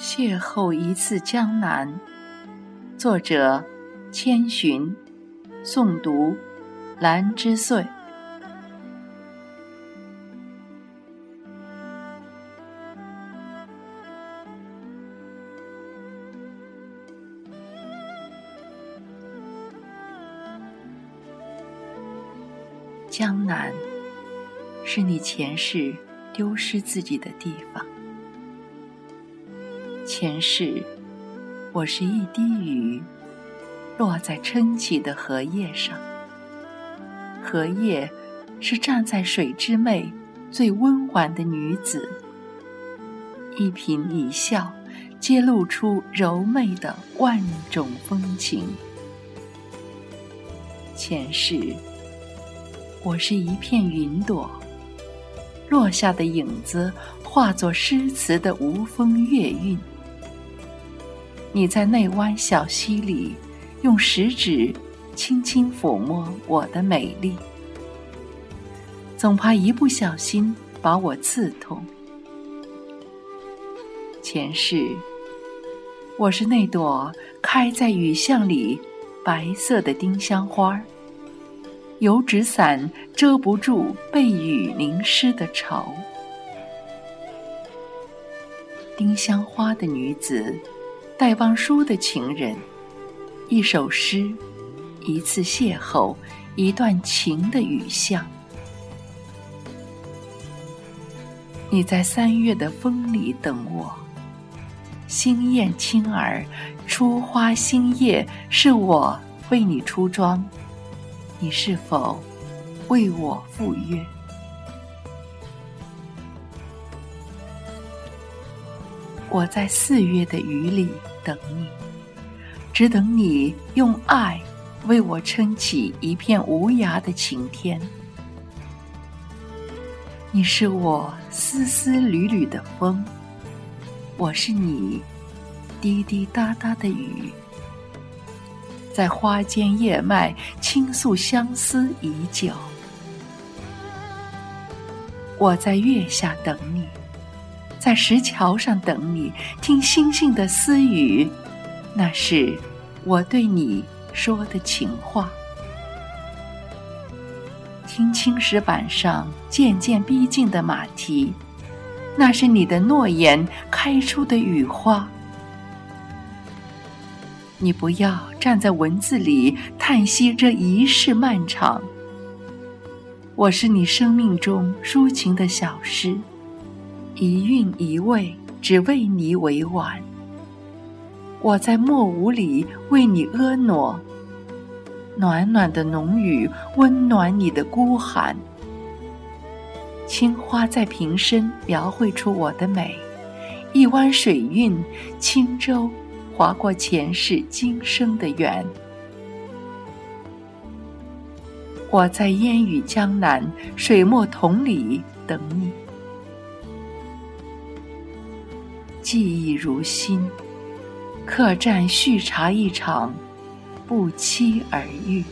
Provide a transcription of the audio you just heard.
邂逅一次江南，作者：千寻，诵读：兰之岁。江南，是你前世丢失自己的地方。前世，我是一滴雨，落在撑起的荷叶上。荷叶是站在水之湄最温婉的女子，一颦一笑揭露出柔媚的万种风情。前世，我是一片云朵，落下的影子化作诗词的无风月韵。你在内湾小溪里，用食指轻轻抚摸我的美丽，总怕一不小心把我刺痛。前世，我是那朵开在雨巷里白色的丁香花，油纸伞遮不住被雨淋湿的愁。丁香花的女子。戴望舒的情人，一首诗，一次邂逅，一段情的雨巷。你在三月的风里等我，星艳轻儿，初花新叶，是我为你出妆，你是否为我赴约？我在四月的雨里等你，只等你用爱为我撑起一片无涯的晴天。你是我丝丝缕缕的风，我是你滴滴答答的雨，在花间叶脉倾诉相思已久。我在月下等你。在石桥上等你，听星星的私语，那是我对你说的情话。听青石板上渐渐逼近的马蹄，那是你的诺言开出的雨花。你不要站在文字里叹息这一世漫长，我是你生命中抒情的小诗。一韵一味，只为你委婉。我在墨舞里为你婀娜，暖暖的浓雨温暖你的孤寒。青花在瓶身描绘出我的美，一湾水韵，轻舟划过前世今生的缘。我在烟雨江南，水墨同里等你。记忆如新，客栈续茶一场，不期而遇。